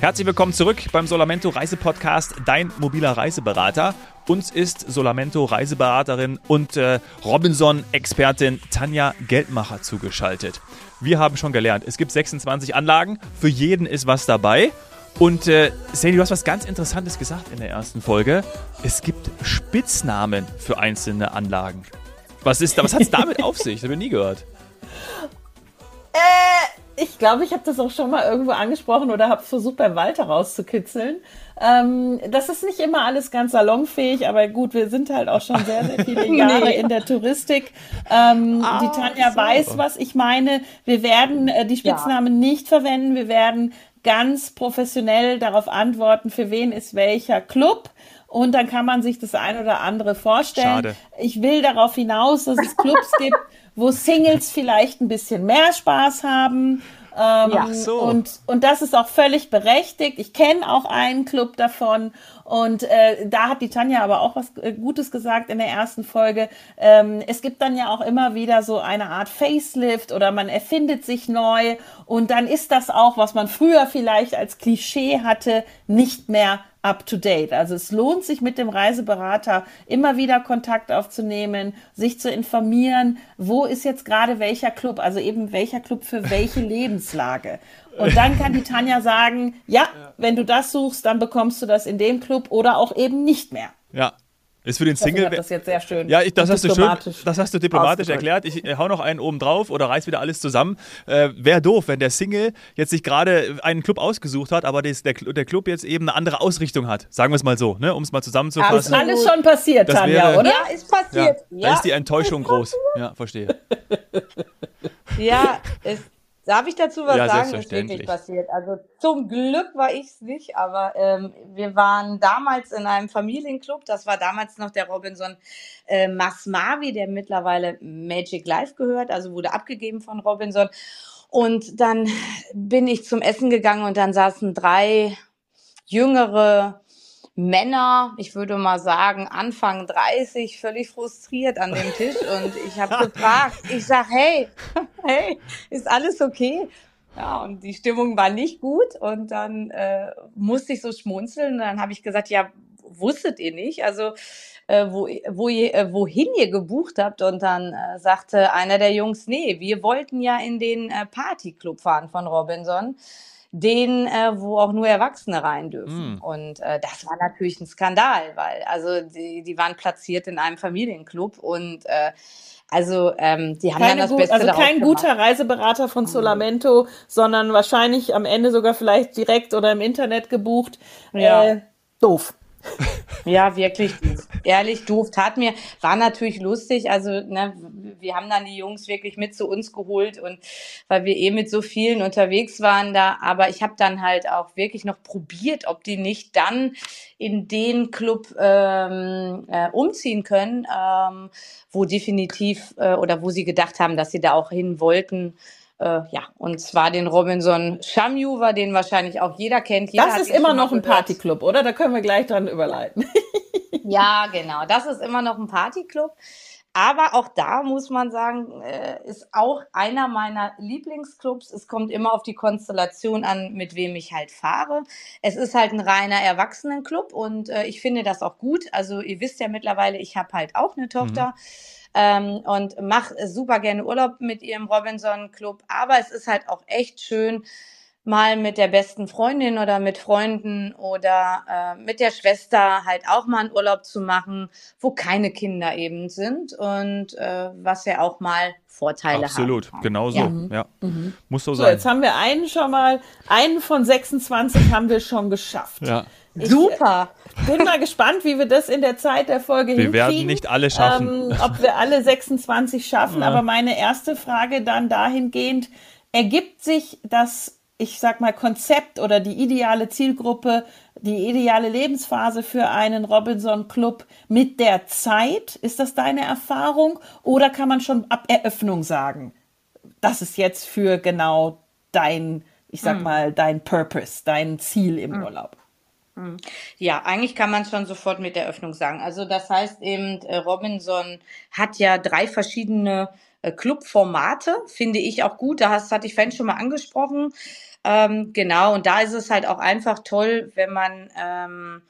Herzlich willkommen zurück beim Solamento Reisepodcast, dein mobiler Reiseberater. Uns ist Solamento Reiseberaterin und äh, Robinson-Expertin Tanja Geldmacher zugeschaltet. Wir haben schon gelernt, es gibt 26 Anlagen, für jeden ist was dabei. Und äh, Sandy, du hast was ganz Interessantes gesagt in der ersten Folge. Es gibt Spitznamen für einzelne Anlagen. Was, ist, was hat es damit auf sich? Das habe ich nie gehört. Äh, ich glaube, ich habe das auch schon mal irgendwo angesprochen oder habe versucht, bei Walter rauszukitzeln. Ähm, das ist nicht immer alles ganz salonfähig, aber gut, wir sind halt auch schon sehr, sehr viele Jahre nee. in der Touristik. Ähm, ah, die Tanja so. weiß, was ich meine. Wir werden äh, die Spitznamen ja. nicht verwenden. Wir werden ganz professionell darauf antworten, für wen ist welcher Club. Und dann kann man sich das ein oder andere vorstellen. Schade. Ich will darauf hinaus, dass es Clubs gibt, wo Singles vielleicht ein bisschen mehr Spaß haben. Ähm, ja, so. und, und das ist auch völlig berechtigt. Ich kenne auch einen Club davon. Und äh, da hat die Tanja aber auch was äh, Gutes gesagt in der ersten Folge. Ähm, es gibt dann ja auch immer wieder so eine Art Facelift oder man erfindet sich neu. Und dann ist das auch, was man früher vielleicht als Klischee hatte, nicht mehr up to date. Also es lohnt sich mit dem Reiseberater immer wieder Kontakt aufzunehmen, sich zu informieren, wo ist jetzt gerade welcher Club, also eben welcher Club für welche Lebenslage. Und dann kann die Tanja sagen, ja, wenn du das suchst, dann bekommst du das in dem Club oder auch eben nicht mehr. Ja, ist für den Single. Ich das jetzt sehr schön. Ja, ich, das, hast du schön, das hast du diplomatisch erklärt. Ich äh, hau noch einen oben drauf oder reiß wieder alles zusammen. Äh, Wäre doof, wenn der Single jetzt sich gerade einen Club ausgesucht hat, aber des, der, der Club jetzt eben eine andere Ausrichtung hat. Sagen wir es mal so, ne? um es mal zusammenzufassen. Ja, ist alles schon passiert, das Tanja, wäre, oder? Ja, ist passiert. Ja, ja. Da ist die Enttäuschung groß. Ja, verstehe. Ja, ist Darf ich dazu was ja, sagen? Ist wirklich passiert. Also zum Glück war ich es nicht, aber ähm, wir waren damals in einem Familienclub. Das war damals noch der Robinson äh, Masmavi, der mittlerweile Magic Life gehört, also wurde abgegeben von Robinson. Und dann bin ich zum Essen gegangen und dann saßen drei jüngere Männer, ich würde mal sagen Anfang 30, völlig frustriert an dem Tisch. Und ich habe gefragt, ich sag, hey, hey, ist alles okay? Ja, und die Stimmung war nicht gut. Und dann äh, musste ich so schmunzeln. Und dann habe ich gesagt, ja, wusstet ihr nicht, also äh, wo, wo ihr, äh, wohin ihr gebucht habt? Und dann äh, sagte einer der Jungs, nee, wir wollten ja in den äh, Partyclub fahren von Robinson den, äh, wo auch nur Erwachsene rein dürfen. Mm. Und äh, das war natürlich ein Skandal, weil also die, die waren platziert in einem Familienclub und äh, also ähm, die haben Keine dann das Beste Also kein guter Reiseberater von Solamento, mhm. sondern wahrscheinlich am Ende sogar vielleicht direkt oder im Internet gebucht. Ja. Äh, doof. Ja, wirklich doof. Ehrlich doof. Tat mir, war natürlich lustig. Also, ne, wir haben dann die Jungs wirklich mit zu uns geholt und weil wir eh mit so vielen unterwegs waren da. Aber ich habe dann halt auch wirklich noch probiert, ob die nicht dann in den Club ähm, äh, umziehen können, ähm, wo definitiv äh, oder wo sie gedacht haben, dass sie da auch hin wollten. Äh, ja, und zwar den Robinson Shamuva, den wahrscheinlich auch jeder kennt. Jeder das ist immer noch ein Partyclub, oder? Da können wir gleich dran überleiten. ja, genau. Das ist immer noch ein Partyclub. Aber auch da muss man sagen, äh, ist auch einer meiner Lieblingsclubs. Es kommt immer auf die Konstellation an, mit wem ich halt fahre. Es ist halt ein reiner Erwachsenenclub und äh, ich finde das auch gut. Also ihr wisst ja mittlerweile, ich habe halt auch eine Tochter. Mhm ähm, und mache super gerne Urlaub mit ihrem Robinson Club. Aber es ist halt auch echt schön, mal mit der besten Freundin oder mit Freunden oder äh, mit der Schwester halt auch mal einen Urlaub zu machen, wo keine Kinder eben sind und äh, was ja auch mal Vorteile Absolut, haben. Absolut, genau so. Ja. Mhm. ja. Mhm. Muss so, so sein. Jetzt haben wir einen schon mal, einen von 26 haben wir schon geschafft. Ja. Ich Super. Bin mal gespannt, wie wir das in der Zeit der Folge wir hinkriegen. Wir werden nicht alle schaffen. Ähm, ob wir alle 26 schaffen. Ja. Aber meine erste Frage dann dahingehend, ergibt sich das, ich sag mal, Konzept oder die ideale Zielgruppe, die ideale Lebensphase für einen Robinson Club mit der Zeit? Ist das deine Erfahrung? Oder kann man schon ab Eröffnung sagen, das ist jetzt für genau dein, ich sag hm. mal, dein Purpose, dein Ziel im hm. Urlaub? Hm. Ja, eigentlich kann man schon sofort mit der Öffnung sagen. Also das heißt eben, äh, Robinson hat ja drei verschiedene äh, Clubformate, finde ich auch gut. Das hatte ich vorhin schon mal angesprochen. Ähm, genau, und da ist es halt auch einfach toll, wenn man ähm,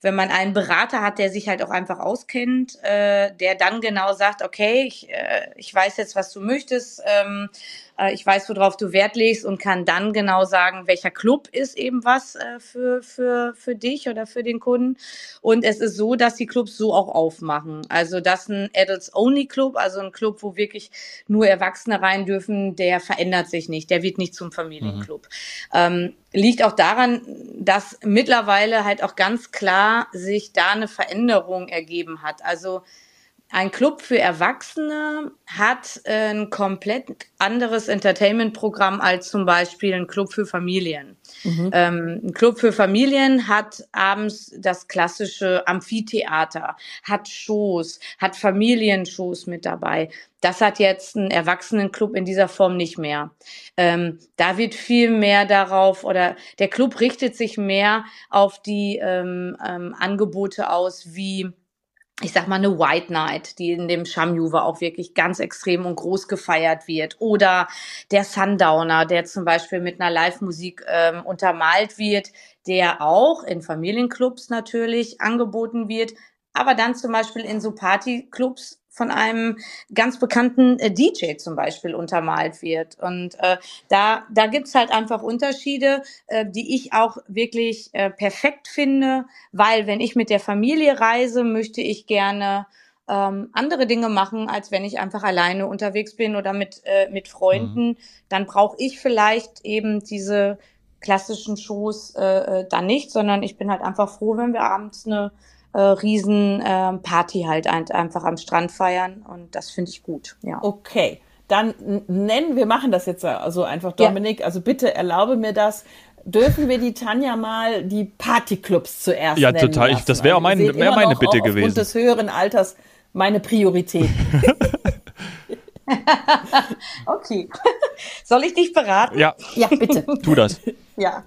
wenn man einen Berater hat, der sich halt auch einfach auskennt, äh, der dann genau sagt, okay, ich, äh, ich weiß jetzt, was du möchtest, ähm, äh, ich weiß, worauf du Wert legst und kann dann genau sagen, welcher Club ist eben was äh, für, für, für dich oder für den Kunden. Und es ist so, dass die Clubs so auch aufmachen. Also das ein Adults-Only-Club, also ein Club, wo wirklich nur Erwachsene rein dürfen, der verändert sich nicht, der wird nicht zum Familienclub. Mhm. Ähm, liegt auch daran, dass mittlerweile halt auch ganz klar sich da eine Veränderung ergeben hat. Also ein Club für Erwachsene hat ein komplett anderes Entertainment-Programm als zum Beispiel ein Club für Familien. Mhm. Ähm, ein Club für Familien hat abends das klassische Amphitheater, hat Shows, hat Familienshows mit dabei. Das hat jetzt ein Erwachsenenclub in dieser Form nicht mehr. Ähm, da wird viel mehr darauf oder der Club richtet sich mehr auf die ähm, ähm Angebote aus wie ich sag mal, eine White Night, die in dem Shamjuva auch wirklich ganz extrem und groß gefeiert wird. Oder der Sundowner, der zum Beispiel mit einer Live-Musik ähm, untermalt wird, der auch in Familienclubs natürlich angeboten wird, aber dann zum Beispiel in so Partyclubs von einem ganz bekannten äh, DJ zum Beispiel untermalt wird. Und äh, da, da gibt's halt einfach Unterschiede, äh, die ich auch wirklich äh, perfekt finde, weil wenn ich mit der Familie reise, möchte ich gerne ähm, andere Dinge machen, als wenn ich einfach alleine unterwegs bin oder mit, äh, mit Freunden. Mhm. Dann brauche ich vielleicht eben diese klassischen Shows äh, äh, dann nicht, sondern ich bin halt einfach froh, wenn wir abends eine äh, riesen äh, Party halt ein, einfach am Strand feiern und das finde ich gut. Ja. Okay. Dann nennen wir machen das jetzt also einfach Dominik. Ja. Also bitte erlaube mir das. Dürfen wir die Tanja mal die Partyclubs zuerst ja, nennen? Ja, total. Ich, das wäre auch mein, wär meine Bitte gewesen. Und des höheren Alters meine Priorität. okay. Soll ich dich beraten? Ja. Ja, bitte. Tu das. ja.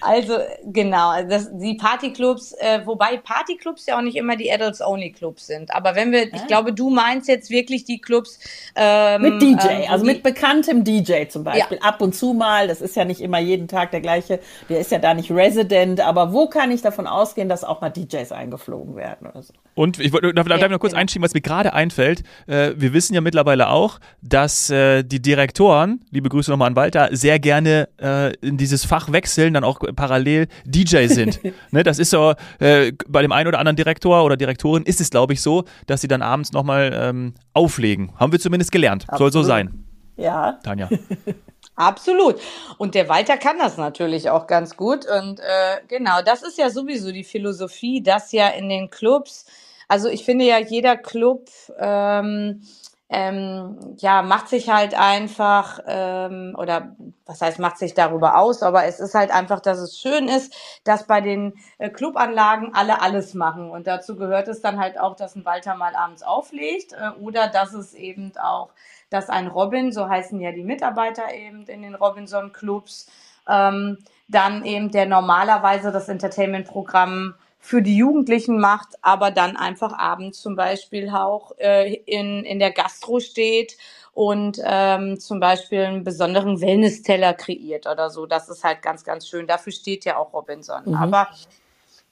Also genau, das, die Partyclubs, äh, wobei Partyclubs ja auch nicht immer die Adults-Only-Clubs sind. Aber wenn wir, ich glaube, du meinst jetzt wirklich die Clubs ähm, mit DJ, ähm, also mit bekanntem DJ zum Beispiel. Ja. Ab und zu mal, das ist ja nicht immer jeden Tag der gleiche, der ist ja da nicht Resident, aber wo kann ich davon ausgehen, dass auch mal DJs eingeflogen werden oder so? Und ich wollte, darf, darf ich noch kurz genau. einschieben, was mir gerade einfällt. Äh, wir wissen ja mittlerweile auch, dass äh, die Direktoren, liebe Grüße nochmal an Walter, sehr gerne äh, in dieses Fach wechseln, dann auch parallel DJ sind. ne, das ist so, äh, bei dem einen oder anderen Direktor oder Direktorin ist es, glaube ich, so, dass sie dann abends nochmal ähm, auflegen. Haben wir zumindest gelernt. Absolut. Soll so sein. Ja. Tanja. Absolut. Und der Walter kann das natürlich auch ganz gut. Und äh, genau, das ist ja sowieso die Philosophie, dass ja in den Clubs, also ich finde ja, jeder Club ähm, ähm, ja, macht sich halt einfach, ähm, oder was heißt, macht sich darüber aus, aber es ist halt einfach, dass es schön ist, dass bei den äh, Clubanlagen alle alles machen. Und dazu gehört es dann halt auch, dass ein Walter mal abends auflegt äh, oder dass es eben auch, dass ein Robin, so heißen ja die Mitarbeiter eben in den Robinson-Clubs, ähm, dann eben der normalerweise das Entertainment-Programm für die Jugendlichen macht, aber dann einfach abends zum Beispiel auch äh, in, in der Gastro steht und ähm, zum Beispiel einen besonderen Wellness-Teller kreiert oder so. Das ist halt ganz, ganz schön. Dafür steht ja auch Robinson. Mhm. Aber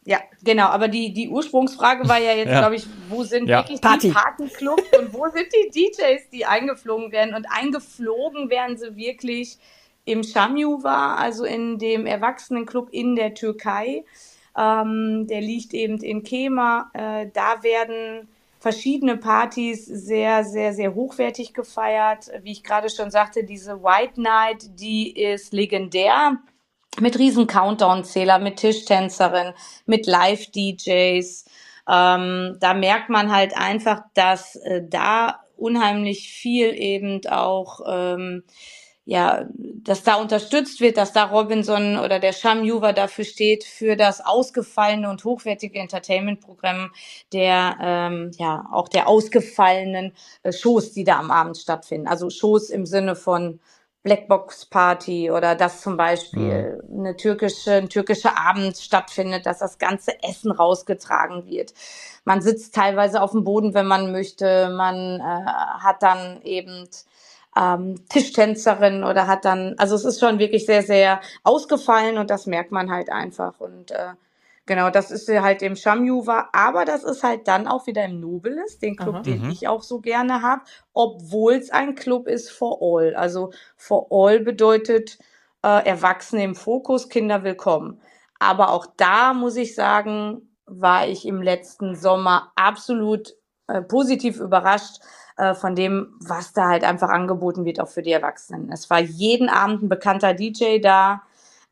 ja, genau. Aber die, die Ursprungsfrage war ja jetzt, ja. glaube ich, wo sind ja. wirklich Party. die Partyclubs und wo sind die DJs, die eingeflogen werden? Und eingeflogen werden sie wirklich im Şamjuva, also in dem Erwachsenenclub in der Türkei. Ähm, der liegt eben in Kema. Äh, da werden verschiedene Partys sehr, sehr, sehr hochwertig gefeiert. Wie ich gerade schon sagte, diese White Night, die ist legendär. Mit riesen Countdown-Zähler, mit Tischtänzerin, mit Live-DJs. Ähm, da merkt man halt einfach, dass äh, da unheimlich viel eben auch ähm, ja, dass da unterstützt wird, dass da Robinson oder der Sham Juva dafür steht, für das ausgefallene und hochwertige Entertainment-Programm der, ähm, ja, auch der ausgefallenen äh, Shows, die da am Abend stattfinden. Also Shows im Sinne von Blackbox Party oder dass zum Beispiel mhm. eine türkische, ein türkischer Abend stattfindet, dass das ganze Essen rausgetragen wird. Man sitzt teilweise auf dem Boden, wenn man möchte. Man äh, hat dann eben ähm, Tischtänzerin oder hat dann, also es ist schon wirklich sehr, sehr ausgefallen und das merkt man halt einfach. Und äh, genau, das ist halt im Shamjuva, aber das ist halt dann auch wieder im Nobilis, den Club, Aha. den mhm. ich auch so gerne habe, obwohl es ein Club ist for all. Also for all bedeutet äh, Erwachsene im Fokus, Kinder willkommen. Aber auch da muss ich sagen, war ich im letzten Sommer absolut äh, positiv überrascht, äh, von dem, was da halt einfach angeboten wird, auch für die Erwachsenen. Es war jeden Abend ein bekannter DJ da.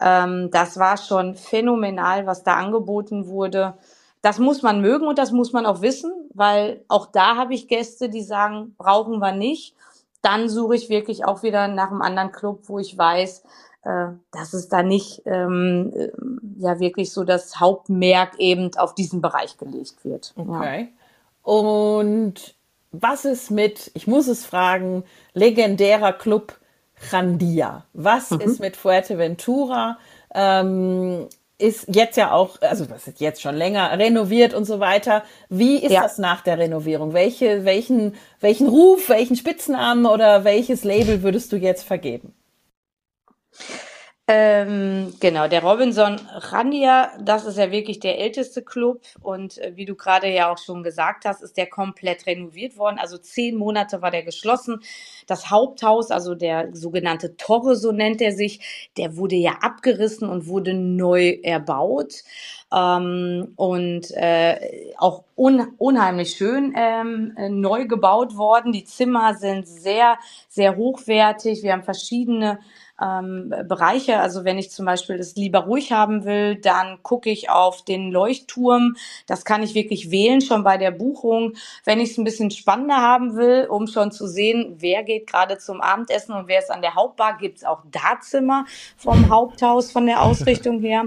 Ähm, das war schon phänomenal, was da angeboten wurde. Das muss man mögen und das muss man auch wissen, weil auch da habe ich Gäste, die sagen, brauchen wir nicht. Dann suche ich wirklich auch wieder nach einem anderen Club, wo ich weiß, äh, dass es da nicht ähm, äh, ja wirklich so das Hauptmerk eben auf diesen Bereich gelegt wird. Okay. Ja. Und was ist mit, ich muss es fragen, legendärer Club Randia? Was mhm. ist mit Fuerteventura? Ähm, ist jetzt ja auch, also was ist jetzt schon länger, renoviert und so weiter. Wie ist ja. das nach der Renovierung? Welche, welchen, welchen Ruf, welchen Spitznamen oder welches Label würdest du jetzt vergeben? Ähm, genau, der Robinson Randia, das ist ja wirklich der älteste Club und äh, wie du gerade ja auch schon gesagt hast, ist der komplett renoviert worden. Also zehn Monate war der geschlossen. Das Haupthaus, also der sogenannte Torre, so nennt er sich, der wurde ja abgerissen und wurde neu erbaut. Ähm, und äh, auch un unheimlich schön ähm, äh, neu gebaut worden. Die Zimmer sind sehr, sehr hochwertig. Wir haben verschiedene ähm, Bereiche. Also wenn ich zum Beispiel das lieber ruhig haben will, dann gucke ich auf den Leuchtturm. Das kann ich wirklich wählen schon bei der Buchung. Wenn ich es ein bisschen spannender haben will, um schon zu sehen, wer geht gerade zum Abendessen und wer ist an der Hauptbar, gibt's auch Darzimmer vom Haupthaus von der Ausrichtung her.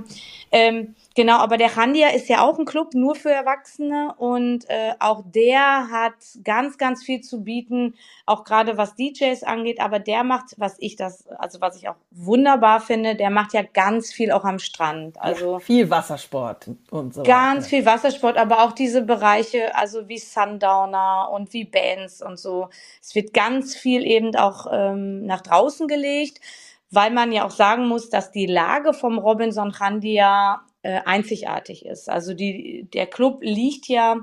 Ähm, Genau, aber der Handia ist ja auch ein Club nur für Erwachsene und äh, auch der hat ganz, ganz viel zu bieten, auch gerade was DJs angeht. Aber der macht, was ich das, also was ich auch wunderbar finde, der macht ja ganz viel auch am Strand. Also ja, viel Wassersport und so. Ganz weiter. viel Wassersport, aber auch diese Bereiche, also wie Sundowner und wie Bands und so. Es wird ganz viel eben auch ähm, nach draußen gelegt weil man ja auch sagen muss, dass die Lage vom Robinson Chandia äh, einzigartig ist. Also die, der Club liegt ja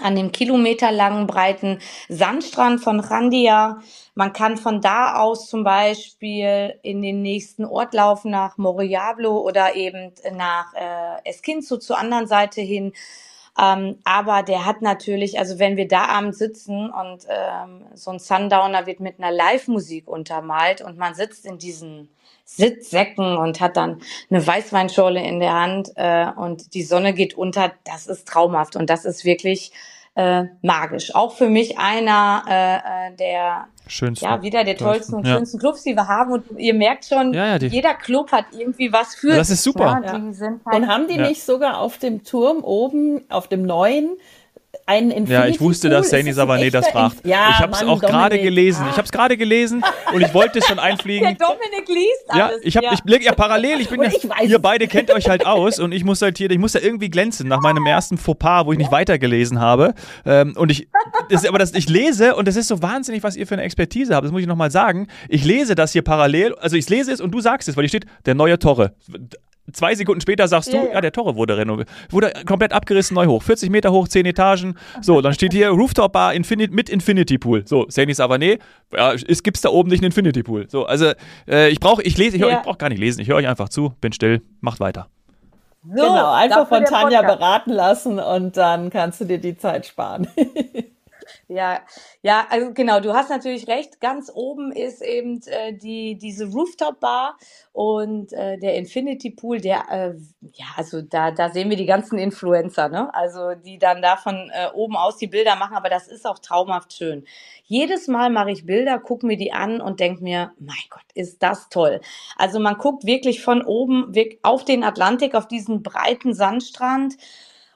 an dem kilometerlangen breiten Sandstrand von Randia. Man kann von da aus zum Beispiel in den nächsten Ort laufen nach Moriablo oder eben nach äh, Esquinzo zur anderen Seite hin. Ähm, aber der hat natürlich, also wenn wir da abends sitzen und ähm, so ein Sundowner wird mit einer Live-Musik untermalt und man sitzt in diesen Sitzsäcken und hat dann eine Weißweinschorle in der Hand äh, und die Sonne geht unter. Das ist traumhaft und das ist wirklich äh, magisch. Auch für mich einer äh, äh der schönsten, ja wieder der tollsten und ja. schönsten Clubs, die wir haben. Und ihr merkt schon, ja, ja, jeder Club hat irgendwie was für. Das ist super. Ja, halt und haben die nicht sogar auf dem Turm oben, auf dem neuen, einen Infinity Ja, ich wusste, dass Sani Savané das fragt. Ja, ich habe es auch gerade gelesen. Ich habe es gerade gelesen und ich wollte es schon einfliegen. Der Dominik liest alles. Ja, ich habe ja. ich blick ja parallel, ich bin ja, ihr beide kennt euch halt aus und ich muss halt hier, ich muss da irgendwie glänzen nach meinem ersten Fauxpas, wo ich nicht weitergelesen habe. Ähm, und ich das, aber das ich lese und das ist so wahnsinnig, was ihr für eine Expertise habt. Das muss ich nochmal sagen. Ich lese das hier parallel, also ich lese es und du sagst es, weil hier steht der neue Torre Zwei Sekunden später sagst du, ja, ja. ja der Torre wurde renoviert, wurde komplett abgerissen, neu hoch. 40 Meter hoch, 10 Etagen. So, dann steht hier Rooftop Bar Infinite, mit Infinity Pool. So, aber nee, ja, es gibt's da oben nicht einen Infinity Pool. So, also äh, ich brauche, ich lese, ich, ja. ich brauche gar nicht lesen, ich höre euch einfach zu, bin still, macht weiter. So, genau, einfach von Tanja beraten lassen und dann kannst du dir die Zeit sparen. Ja, ja, also genau, du hast natürlich recht. Ganz oben ist eben äh, die diese Rooftop Bar und äh, der Infinity Pool, der äh, ja, also da da sehen wir die ganzen Influencer, ne? Also die dann da von äh, oben aus die Bilder machen, aber das ist auch traumhaft schön. Jedes Mal mache ich Bilder, gucke mir die an und denk mir, mein Gott, ist das toll. Also man guckt wirklich von oben auf den Atlantik, auf diesen breiten Sandstrand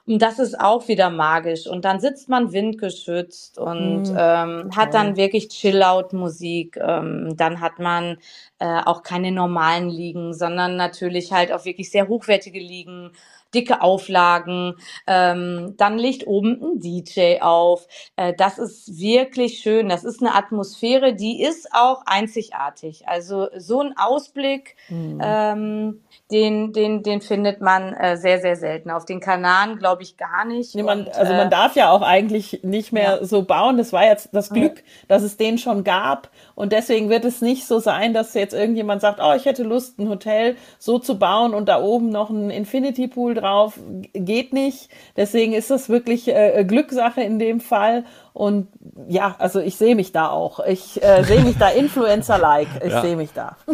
und das ist auch wieder magisch. Und dann sitzt man windgeschützt und mhm. ähm, hat dann wirklich Chill-Out-Musik. Ähm, dann hat man äh, auch keine normalen Liegen, sondern natürlich halt auch wirklich sehr hochwertige Liegen. Dicke Auflagen, ähm, dann legt oben ein DJ auf. Äh, das ist wirklich schön. Das ist eine Atmosphäre, die ist auch einzigartig. Also so ein Ausblick, mhm. ähm, den, den, den findet man äh, sehr, sehr selten. Auf den Kanaren glaube ich gar nicht. Nee, man, Und, also man äh, darf ja auch eigentlich nicht mehr ja. so bauen. Das war jetzt das Glück, dass es den schon gab. Und deswegen wird es nicht so sein, dass jetzt irgendjemand sagt, oh, ich hätte Lust, ein Hotel so zu bauen und da oben noch ein Infinity Pool drauf. Geht nicht. Deswegen ist das wirklich äh, Glückssache in dem Fall. Und ja, also ich sehe mich da auch. Ich äh, sehe mich da Influencer-like. Ich ja. sehe mich da.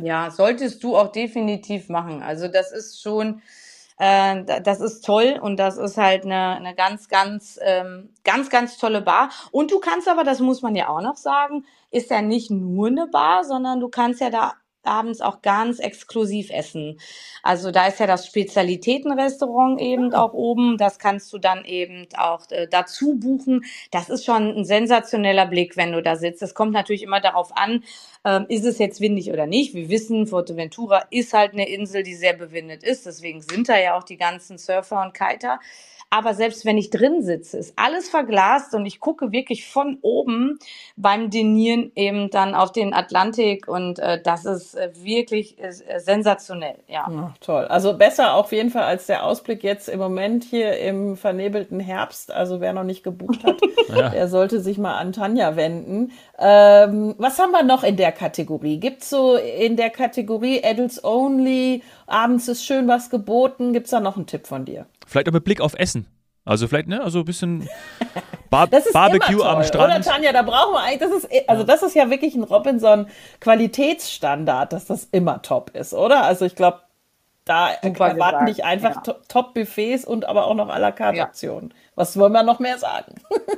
Ja, solltest du auch definitiv machen. Also das ist schon, äh, das ist toll und das ist halt eine, eine ganz, ganz, ähm, ganz, ganz tolle Bar. Und du kannst aber, das muss man ja auch noch sagen, ist ja nicht nur eine Bar, sondern du kannst ja da abends auch ganz exklusiv essen. Also da ist ja das Spezialitätenrestaurant eben ah. auch oben. Das kannst du dann eben auch äh, dazu buchen. Das ist schon ein sensationeller Blick, wenn du da sitzt. Es kommt natürlich immer darauf an, ähm, ist es jetzt windig oder nicht. Wir wissen, Fuerteventura ist halt eine Insel, die sehr bewindet ist. Deswegen sind da ja auch die ganzen Surfer und Kiter. Aber selbst wenn ich drin sitze, ist alles verglast und ich gucke wirklich von oben beim Denieren eben dann auf den Atlantik und äh, das ist äh, wirklich äh, sensationell. Ja. ja. Toll. Also besser auf jeden Fall als der Ausblick jetzt im Moment hier im vernebelten Herbst. Also wer noch nicht gebucht hat, ja. der sollte sich mal an Tanja wenden. Ähm, was haben wir noch in der Kategorie? Gibt's so in der Kategorie Adults Only, abends ist schön was geboten? Gibt's da noch einen Tipp von dir? Vielleicht auch mit Blick auf Essen. Also vielleicht, ne, also ein bisschen Bar Barbecue am Strand. Oder Tanja, da brauchen wir eigentlich, das ist, also das ist ja wirklich ein Robinson Qualitätsstandard, dass das immer top ist, oder? Also ich glaube, da Super erwarten dich einfach ja. Top-Buffets und aber auch noch à la carte Aktionen. Ja. Was wollen wir noch mehr sagen?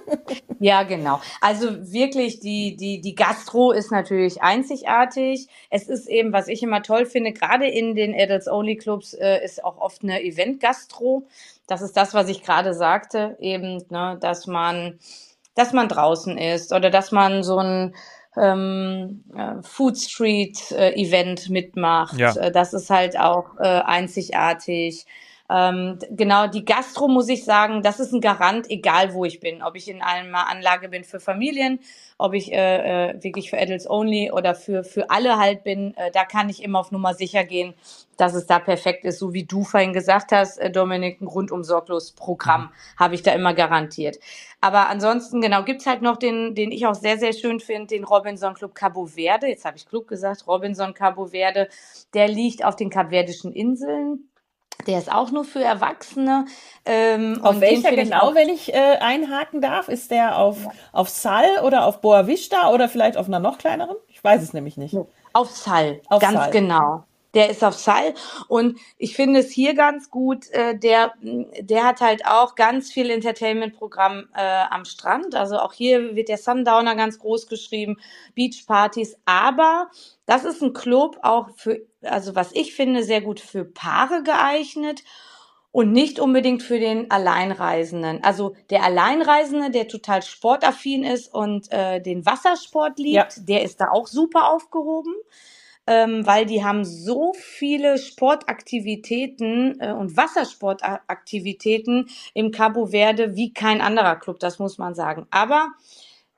ja, genau. Also wirklich, die, die, die Gastro ist natürlich einzigartig. Es ist eben, was ich immer toll finde, gerade in den Adults-Only-Clubs äh, ist auch oft eine Event-Gastro. Das ist das, was ich gerade sagte, eben, ne, dass man, dass man draußen ist oder dass man so ein ähm, äh, Food Street äh, Event mitmacht. Ja. Äh, das ist halt auch äh, einzigartig. Ähm, genau, die Gastro muss ich sagen, das ist ein Garant, egal wo ich bin. Ob ich in einer Anlage bin für Familien, ob ich äh, äh, wirklich für Adults Only oder für, für alle halt bin, äh, da kann ich immer auf Nummer sicher gehen, dass es da perfekt ist. So wie du vorhin gesagt hast, äh, Dominik, ein rundum sorglos Programm mhm. habe ich da immer garantiert. Aber ansonsten, genau, gibt's halt noch den, den ich auch sehr, sehr schön finde, den Robinson Club Cabo Verde. Jetzt habe ich Club gesagt, Robinson Cabo Verde. Der liegt auf den Kapverdischen Inseln der ist auch nur für Erwachsene. Ähm, auf welcher genau, wenn ich äh, einhaken darf? Ist der auf, ja. auf Sal oder auf Boa Vista oder vielleicht auf einer noch kleineren? Ich weiß es nämlich nicht. Auf Sal, auf ganz Sal. genau. Der ist auf Sal und ich finde es hier ganz gut. Äh, der, der hat halt auch ganz viel Entertainment-Programm äh, am Strand. Also auch hier wird der Sundowner ganz groß geschrieben, Beachpartys. Aber das ist ein Club auch für, also was ich finde, sehr gut für Paare geeignet und nicht unbedingt für den Alleinreisenden. Also der Alleinreisende, der total sportaffin ist und äh, den Wassersport liebt, ja. der ist da auch super aufgehoben, ähm, weil die haben so viele Sportaktivitäten äh, und Wassersportaktivitäten im Cabo Verde wie kein anderer Club, das muss man sagen. Aber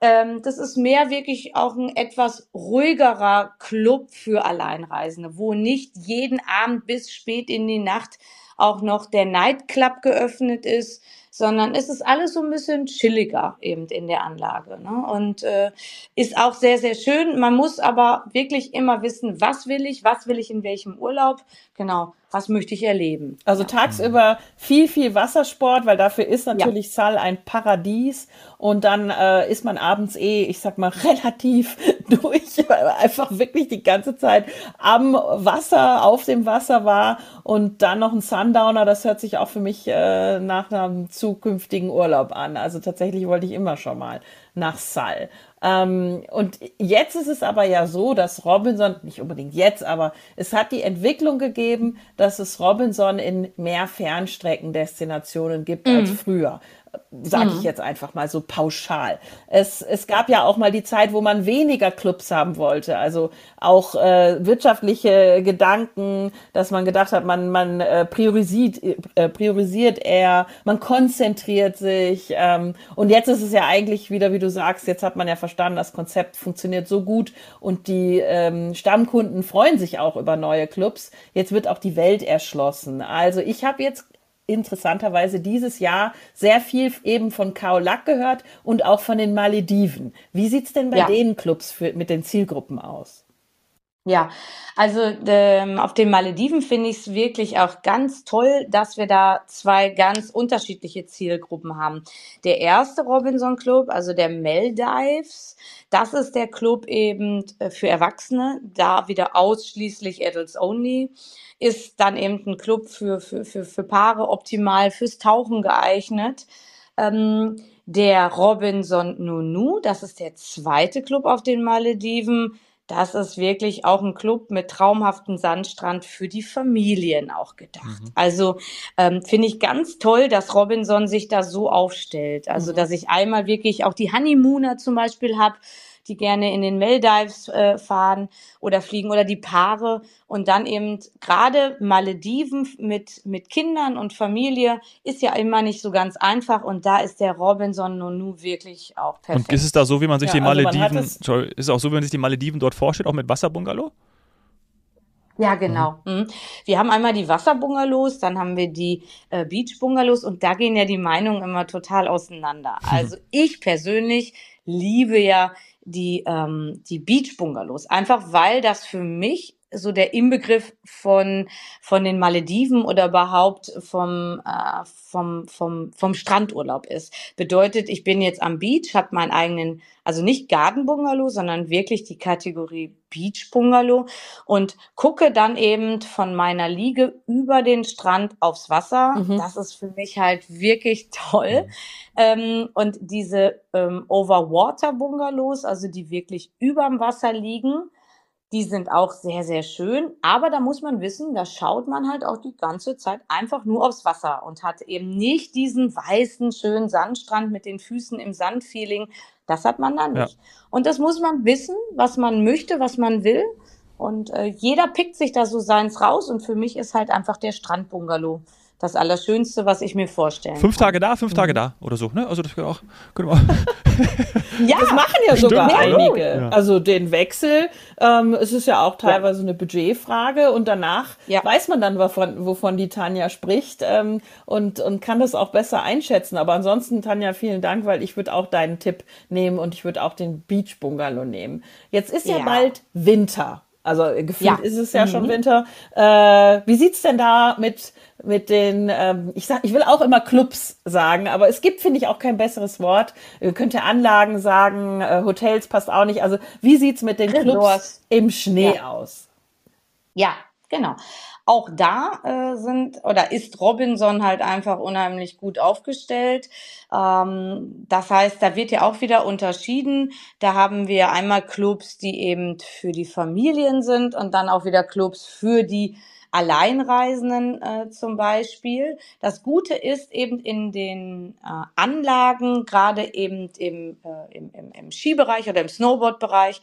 ähm, das ist mehr wirklich auch ein etwas ruhigerer Club für Alleinreisende, wo nicht jeden Abend bis spät in die Nacht auch noch der Nightclub geöffnet ist, sondern es ist alles so ein bisschen chilliger eben in der Anlage. Ne? Und äh, ist auch sehr, sehr schön. Man muss aber wirklich immer wissen, was will ich, was will ich in welchem Urlaub. Genau was möchte ich erleben. Also tagsüber viel, viel Wassersport, weil dafür ist natürlich ja. Sal ein Paradies und dann äh, ist man abends eh, ich sag mal, relativ durch, weil man einfach wirklich die ganze Zeit am Wasser, auf dem Wasser war und dann noch ein Sundowner, das hört sich auch für mich äh, nach einem zukünftigen Urlaub an. Also tatsächlich wollte ich immer schon mal nach Sal. Ähm, und jetzt ist es aber ja so, dass Robinson, nicht unbedingt jetzt, aber es hat die Entwicklung gegeben, dass es Robinson in mehr Fernstreckendestinationen gibt mhm. als früher. Sage ich mhm. jetzt einfach mal so pauschal. Es, es gab ja auch mal die Zeit, wo man weniger Clubs haben wollte, also auch äh, wirtschaftliche Gedanken, dass man gedacht hat, man, man äh, priorisiert, äh, priorisiert eher, man konzentriert sich ähm, und jetzt ist es ja eigentlich wieder, wie du sagst, jetzt hat man ja verstanden, das Konzept funktioniert so gut und die ähm, Stammkunden freuen sich auch über neue Clubs. Jetzt wird auch die Welt erschlossen. Also ich habe jetzt interessanterweise dieses Jahr sehr viel eben von Kaolack gehört und auch von den Malediven. Wie sieht's denn bei ja. den Clubs für, mit den Zielgruppen aus? Ja, also ähm, auf den Malediven finde ich es wirklich auch ganz toll, dass wir da zwei ganz unterschiedliche Zielgruppen haben. Der erste Robinson Club, also der Maldives, das ist der Club eben äh, für Erwachsene, da wieder ausschließlich Adults Only ist dann eben ein Club für, für, für, für Paare optimal fürs Tauchen geeignet. Ähm, der Robinson Nunu, das ist der zweite Club auf den Malediven. Das ist wirklich auch ein Club mit traumhaftem Sandstrand für die Familien auch gedacht. Mhm. Also ähm, finde ich ganz toll, dass Robinson sich da so aufstellt. Also mhm. dass ich einmal wirklich auch die Honeymooner zum Beispiel habe, die gerne in den Maldives äh, fahren oder fliegen oder die Paare und dann eben gerade Malediven mit, mit Kindern und Familie ist ja immer nicht so ganz einfach und da ist der Robinson Nonu wirklich auch perfekt. Und ist es da so, wie man sich ja, die also Malediven, also ist es auch so, wie man sich die Malediven dort vorstellt, auch mit Wasserbungalow? Ja, genau. Mhm. mhm. Wir haben einmal die Wasserbungalows, dann haben wir die äh, Beachbungalows und da gehen ja die Meinungen immer total auseinander. Also ich persönlich liebe ja die, ähm, die Beach-Bungalows. Einfach weil das für mich so der Inbegriff von, von den Malediven oder überhaupt vom, äh, vom, vom, vom Strandurlaub ist. Bedeutet, ich bin jetzt am Beach, habe meinen eigenen, also nicht Garden Bungalow, sondern wirklich die Kategorie Beach Bungalow und gucke dann eben von meiner Liege über den Strand aufs Wasser. Mhm. Das ist für mich halt wirklich toll. Mhm. Ähm, und diese ähm, Overwater Bungalows, also die wirklich überm Wasser liegen, die sind auch sehr, sehr schön. Aber da muss man wissen, da schaut man halt auch die ganze Zeit einfach nur aufs Wasser und hat eben nicht diesen weißen, schönen Sandstrand mit den Füßen im Sandfeeling. Das hat man da nicht. Ja. Und das muss man wissen, was man möchte, was man will. Und äh, jeder pickt sich da so seins raus. Und für mich ist halt einfach der Strandbungalow das Allerschönste, was ich mir vorstellen Fünf kann. Tage da, fünf Tage mhm. da oder so, ne? Also das auch, können wir auch. ja, das machen ja Stimmt, sogar einige. Ja. Also den Wechsel, ähm, es ist ja auch teilweise ja. eine Budgetfrage und danach ja. weiß man dann, wovon, wovon die Tanja spricht ähm, und, und kann das auch besser einschätzen. Aber ansonsten, Tanja, vielen Dank, weil ich würde auch deinen Tipp nehmen und ich würde auch den Beach Bungalow nehmen. Jetzt ist ja, bald Winter. Also gefühlt ja. ist es ja mhm. schon Winter. Äh, wie sieht's denn da mit mit den, ähm, ich sag, ich will auch immer Clubs sagen, aber es gibt, finde ich, auch kein besseres Wort. Ihr könnt ja Anlagen sagen, äh, Hotels passt auch nicht. Also wie sieht's mit den Clubs im Schnee ja. aus? Ja, genau. Auch da äh, sind oder ist Robinson halt einfach unheimlich gut aufgestellt. Ähm, das heißt, da wird ja auch wieder unterschieden. Da haben wir einmal Clubs, die eben für die Familien sind und dann auch wieder Clubs für die Alleinreisenden äh, zum Beispiel. Das Gute ist eben in den äh, Anlagen, gerade eben im, äh, im, im, im Skibereich oder im Snowboardbereich,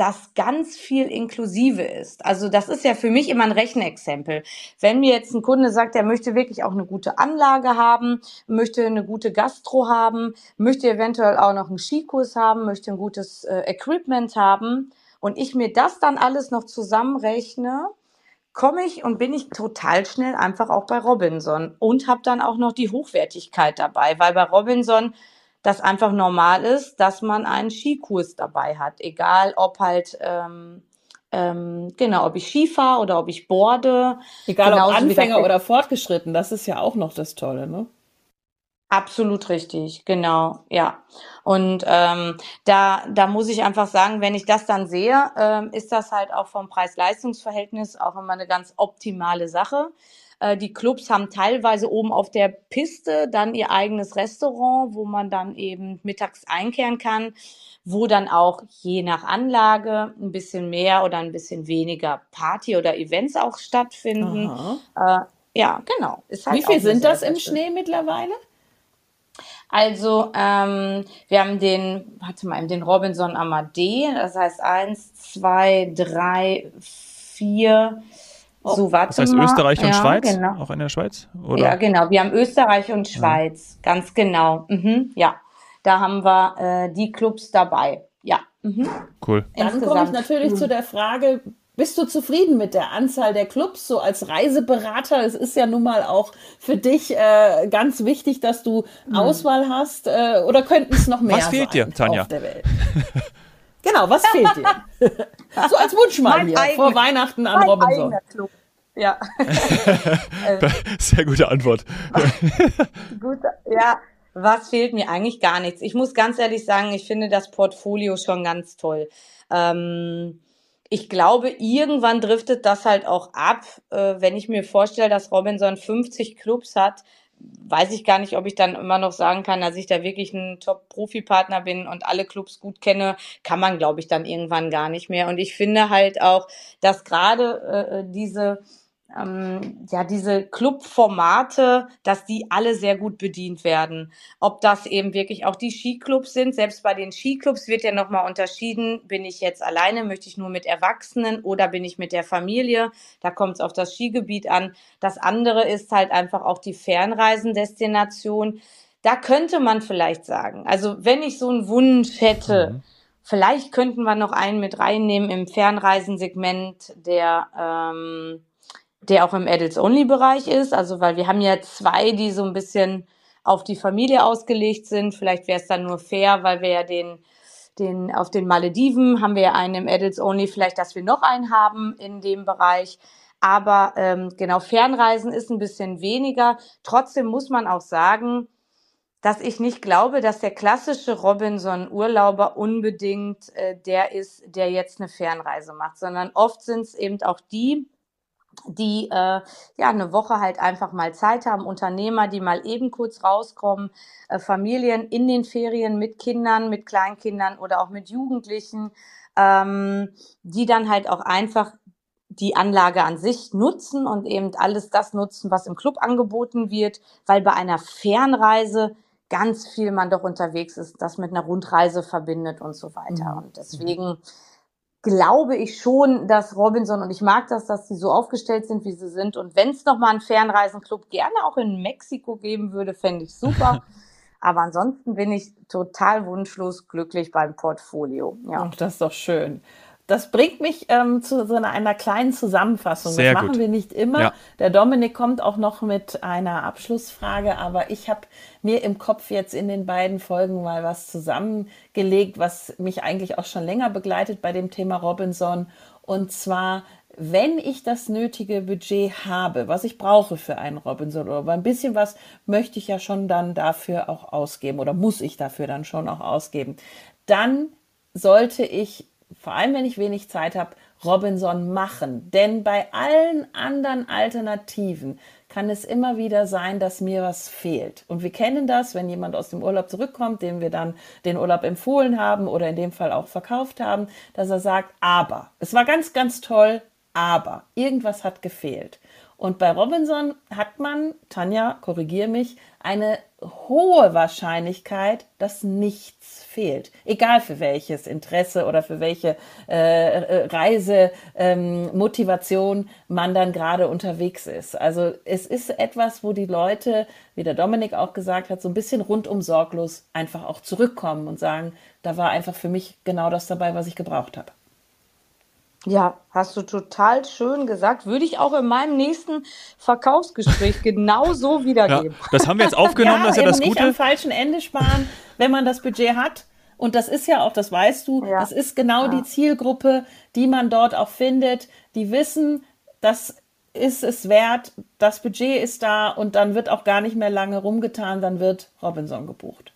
dass ganz viel inklusive ist. Also das ist ja für mich immer ein Rechenexempel. Wenn mir jetzt ein Kunde sagt, er möchte wirklich auch eine gute Anlage haben, möchte eine gute Gastro haben, möchte eventuell auch noch einen Skikurs haben, möchte ein gutes äh, Equipment haben und ich mir das dann alles noch zusammenrechne, komme ich und bin ich total schnell einfach auch bei Robinson und habe dann auch noch die Hochwertigkeit dabei, weil bei Robinson das einfach normal ist, dass man einen Skikurs dabei hat, egal ob halt ähm, ähm, genau, ob ich Ski fahre oder ob ich boarde. Egal ob Anfänger oder fortgeschritten, das ist ja auch noch das Tolle, ne? Absolut richtig, genau, ja. Und ähm, da, da muss ich einfach sagen, wenn ich das dann sehe, ähm, ist das halt auch vom Preis-Leistungs-Verhältnis auch immer eine ganz optimale Sache. Äh, die Clubs haben teilweise oben auf der Piste dann ihr eigenes Restaurant, wo man dann eben mittags einkehren kann, wo dann auch je nach Anlage ein bisschen mehr oder ein bisschen weniger Party oder Events auch stattfinden. Äh, ja, genau. Halt Wie viel sind das im Schnee mittlerweile? Also, ähm, wir haben den, warte mal, den Robinson Amadee, das heißt eins, zwei, drei, vier, oh, so, warte Das heißt mal. Österreich und ja, Schweiz? Genau. Auch in der Schweiz? Oder? Ja, genau. Wir haben Österreich und Schweiz, ja. ganz genau. Mhm, ja, da haben wir äh, die Clubs dabei. Ja. Mhm. Cool. Dann komme ich natürlich mhm. zu der Frage, bist du zufrieden mit der Anzahl der Clubs so als Reiseberater? Es ist ja nun mal auch für dich äh, ganz wichtig, dass du mhm. Auswahl hast. Äh, oder könnten es noch mehr Was fehlt dir, Tanja? genau, was fehlt dir? so als Wunsch mal hier eigen, vor Weihnachten an Robinson. Club. Ja. Sehr gute Antwort. Gute, ja, was fehlt mir? Eigentlich gar nichts. Ich muss ganz ehrlich sagen, ich finde das Portfolio schon ganz toll. Ähm, ich glaube, irgendwann driftet das halt auch ab. Äh, wenn ich mir vorstelle, dass Robinson 50 Clubs hat, weiß ich gar nicht, ob ich dann immer noch sagen kann, dass ich da wirklich ein Top-Profi-Partner bin und alle Clubs gut kenne, kann man, glaube ich, dann irgendwann gar nicht mehr. Und ich finde halt auch, dass gerade äh, diese ähm, ja, diese Clubformate, dass die alle sehr gut bedient werden. Ob das eben wirklich auch die Skiclubs sind, selbst bei den Skiclubs wird ja nochmal unterschieden, bin ich jetzt alleine, möchte ich nur mit Erwachsenen oder bin ich mit der Familie? Da kommt es auf das Skigebiet an. Das andere ist halt einfach auch die Fernreisendestination. Da könnte man vielleicht sagen, also wenn ich so einen Wunsch hätte, mhm. vielleicht könnten wir noch einen mit reinnehmen im Fernreisensegment der ähm, der auch im Adults-Only-Bereich ist. Also, weil wir haben ja zwei, die so ein bisschen auf die Familie ausgelegt sind. Vielleicht wäre es dann nur fair, weil wir ja den, den, auf den Malediven haben wir ja einen im Adults-Only, vielleicht, dass wir noch einen haben in dem Bereich. Aber ähm, genau, Fernreisen ist ein bisschen weniger. Trotzdem muss man auch sagen, dass ich nicht glaube, dass der klassische Robinson-Urlauber unbedingt äh, der ist, der jetzt eine Fernreise macht, sondern oft sind es eben auch die, die äh, ja eine Woche halt einfach mal Zeit haben, Unternehmer, die mal eben kurz rauskommen, äh, Familien in den Ferien mit Kindern, mit Kleinkindern oder auch mit Jugendlichen, ähm, die dann halt auch einfach die Anlage an sich nutzen und eben alles das nutzen, was im Club angeboten wird, weil bei einer Fernreise ganz viel man doch unterwegs ist, das mit einer Rundreise verbindet und so weiter. Mhm. Und deswegen glaube ich schon, dass Robinson und ich mag das, dass sie so aufgestellt sind, wie sie sind. Und wenn es nochmal einen Fernreisenclub gerne auch in Mexiko geben würde, fände ich super. Aber ansonsten bin ich total wunschlos glücklich beim Portfolio. Ja. Ach, das ist doch schön. Das bringt mich ähm, zu so einer, einer, kleinen Zusammenfassung. Sehr das machen gut. wir nicht immer. Ja. Der Dominik kommt auch noch mit einer Abschlussfrage, aber ich habe mir im Kopf jetzt in den beiden Folgen mal was zusammengelegt, was mich eigentlich auch schon länger begleitet bei dem Thema Robinson. Und zwar, wenn ich das nötige Budget habe, was ich brauche für einen Robinson oder ein bisschen was möchte ich ja schon dann dafür auch ausgeben oder muss ich dafür dann schon auch ausgeben, dann sollte ich vor allem wenn ich wenig Zeit habe, Robinson machen. Denn bei allen anderen Alternativen kann es immer wieder sein, dass mir was fehlt. Und wir kennen das, wenn jemand aus dem Urlaub zurückkommt, dem wir dann den Urlaub empfohlen haben oder in dem Fall auch verkauft haben, dass er sagt, aber, es war ganz, ganz toll, aber irgendwas hat gefehlt. Und bei Robinson hat man, Tanja, korrigier mich, eine hohe Wahrscheinlichkeit, dass nichts fehlt. Egal für welches Interesse oder für welche äh, äh Reisemotivation ähm, man dann gerade unterwegs ist. Also es ist etwas, wo die Leute, wie der Dominik auch gesagt hat, so ein bisschen rundum sorglos einfach auch zurückkommen und sagen, da war einfach für mich genau das dabei, was ich gebraucht habe. Ja, hast du total schön gesagt. Würde ich auch in meinem nächsten Verkaufsgespräch genauso wiedergeben. Ja, das haben wir jetzt aufgenommen, ja, das ist ja das nicht Gute. am falschen Ende sparen, wenn man das Budget hat. Und das ist ja auch, das weißt du, ja. das ist genau ja. die Zielgruppe, die man dort auch findet. Die wissen, das ist es wert, das Budget ist da und dann wird auch gar nicht mehr lange rumgetan, dann wird Robinson gebucht.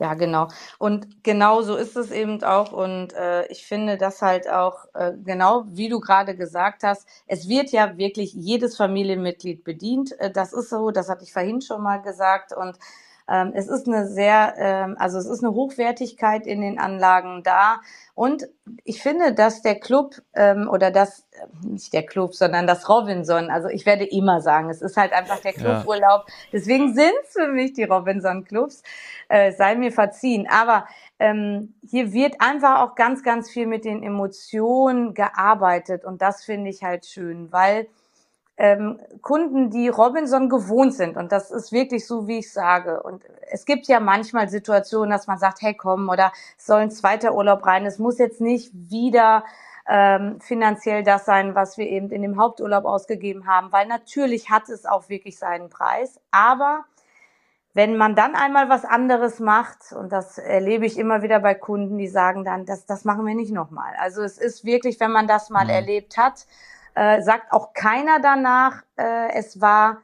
Ja, genau. Und genau so ist es eben auch. Und äh, ich finde das halt auch, äh, genau wie du gerade gesagt hast, es wird ja wirklich jedes Familienmitglied bedient. Äh, das ist so, das hatte ich vorhin schon mal gesagt. Und Ähm, es ist eine sehr, ähm, also es ist eine Hochwertigkeit in den Anlagen da. Und ich finde, dass der Club ähm, oder das, nicht der Club, sondern das Robinson, also ich werde immer sagen, es ist halt einfach der Cluburlaub. Ja. Deswegen sind es für mich die Robinson-Clubs. Äh, sei mir verziehen. Aber ähm, hier wird einfach auch ganz, ganz viel mit den Emotionen gearbeitet. Und das finde ich halt schön, weil ähm, Kunden, die Robinson gewohnt sind. Und das ist wirklich so, wie ich sage. Und es gibt ja manchmal Situationen, dass man sagt, hey komm, oder es soll ein zweiter Urlaub rein. Es muss jetzt nicht wieder ähm, finanziell das sein, was wir eben in dem Haupturlaub ausgegeben haben, weil natürlich hat es auch wirklich seinen Preis. Aber wenn man dann einmal was anderes macht, und das erlebe ich immer wieder bei Kunden, die sagen dann, das, das machen wir nicht nochmal. Also es ist wirklich, wenn man das mal mhm. erlebt hat, äh, sagt auch keiner danach, äh, es war,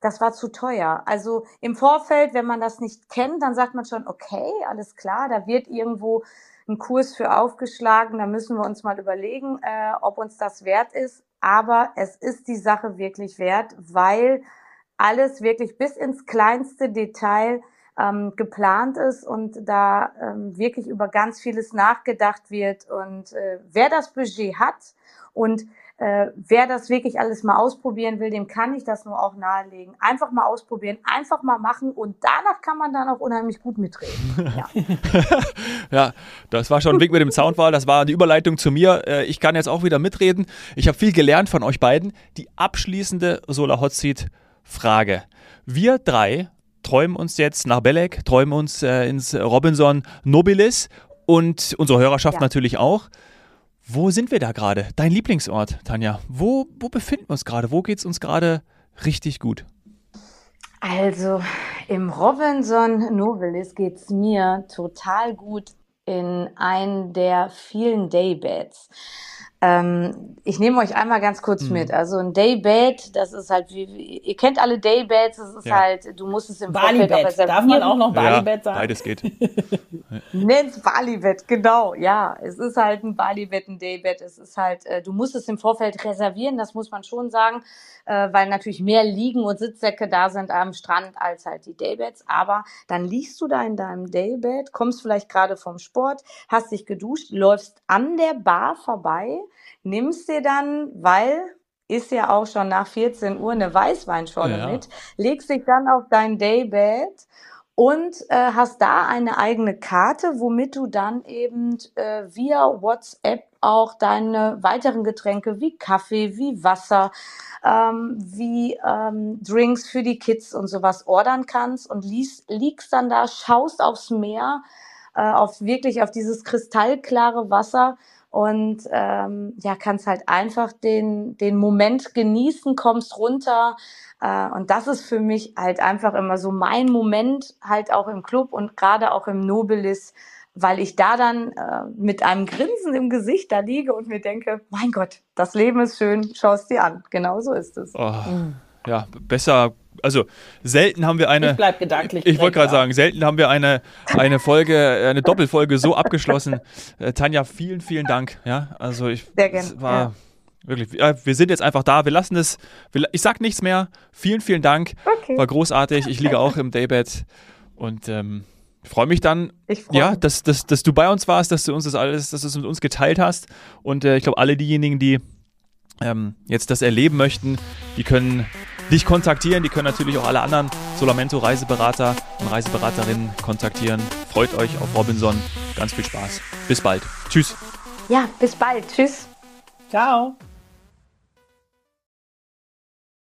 das war zu teuer. Also im Vorfeld, wenn man das nicht kennt, dann sagt man schon, okay, alles klar, da wird irgendwo ein Kurs für aufgeschlagen, da müssen wir uns mal überlegen, äh, ob uns das wert ist. Aber es ist die Sache wirklich wert, weil alles wirklich bis ins kleinste Detail ähm, geplant ist und da ähm, wirklich über ganz vieles nachgedacht wird. Und äh, wer das Budget hat und äh, wer das wirklich alles mal ausprobieren will, dem kann ich das nur auch nahelegen. Einfach mal ausprobieren, einfach mal machen und danach kann man dann auch unheimlich gut mitreden. Ja, ja das war schon ein Weg mit dem Soundwahl. Das war die Überleitung zu mir. Äh, ich kann jetzt auch wieder mitreden. Ich habe viel gelernt von euch beiden. Die abschließende Solar Hot Seat Frage. Wir drei träumen uns jetzt nach Belek, träumen uns äh, ins Robinson Nobilis und unsere Hörerschaft ja. natürlich auch. Wo sind wir da gerade? Dein Lieblingsort, Tanja. Wo, wo befinden wir uns gerade? Wo geht es uns gerade richtig gut? Also im Robinson Novelis geht es mir total gut in einen der vielen Daybeds. Ähm, ich nehme euch einmal ganz kurz mhm. mit. Also ein Daybed, das ist halt wie, ihr kennt alle Daybeds, das ist ja. halt, du musst es im Bali Vorfeld Darf man auch noch Bali Bett sagen? Beides geht. Nennt's Bali Bett, genau. Ja, es ist halt ein Bali Bett, ein Daybed. Es ist halt, äh, du musst es im Vorfeld reservieren, das muss man schon sagen, äh, weil natürlich mehr Liegen und Sitzsäcke da sind am Strand als halt die Daybeds. Aber dann liegst du da in deinem Daybed, kommst vielleicht gerade vom Sport, hast dich geduscht, läufst an der Bar vorbei nimmst dir dann, weil ist ja auch schon nach 14 Uhr eine Weißweinschorle ja. mit, legst dich dann auf dein Daybed und äh, hast da eine eigene Karte, womit du dann eben äh, via WhatsApp auch deine weiteren Getränke wie Kaffee, wie Wasser, ähm, wie ähm, Drinks für die Kids und sowas ordern kannst und liegst, liegst dann da, schaust aufs Meer, äh, auf wirklich auf dieses kristallklare Wasser und ähm, ja, kannst halt einfach den, den Moment genießen, kommst runter. Äh, und das ist für mich halt einfach immer so mein Moment, halt auch im Club und gerade auch im Nobilis, weil ich da dann äh, mit einem Grinsen im Gesicht da liege und mir denke, mein Gott, das Leben ist schön, schau es dir an. Genau so ist es. Oh, mhm. Ja, besser also selten haben wir eine. Ich bleib gedanklich. Ich wollte gerade sagen, selten haben wir eine, eine Folge, eine Doppelfolge so abgeschlossen. Äh, Tanja, vielen, vielen Dank. Ja, also ich. Sehr gerne. War ja. wirklich. Ja, wir sind jetzt einfach da. Wir lassen es. Ich sag nichts mehr. Vielen, vielen Dank. Okay. War großartig. Ich liege auch im Daybed und ähm, freue mich dann, freu ja, dass, dass, dass du bei uns warst, dass du uns das alles, dass du es mit uns geteilt hast. Und äh, ich glaube, alle diejenigen, die ähm, jetzt das erleben möchten, die können dich kontaktieren. Die können natürlich auch alle anderen Solamento Reiseberater und Reiseberaterinnen kontaktieren. Freut euch auf Robinson. Ganz viel Spaß. Bis bald. Tschüss. Ja, bis bald. Tschüss. Ciao.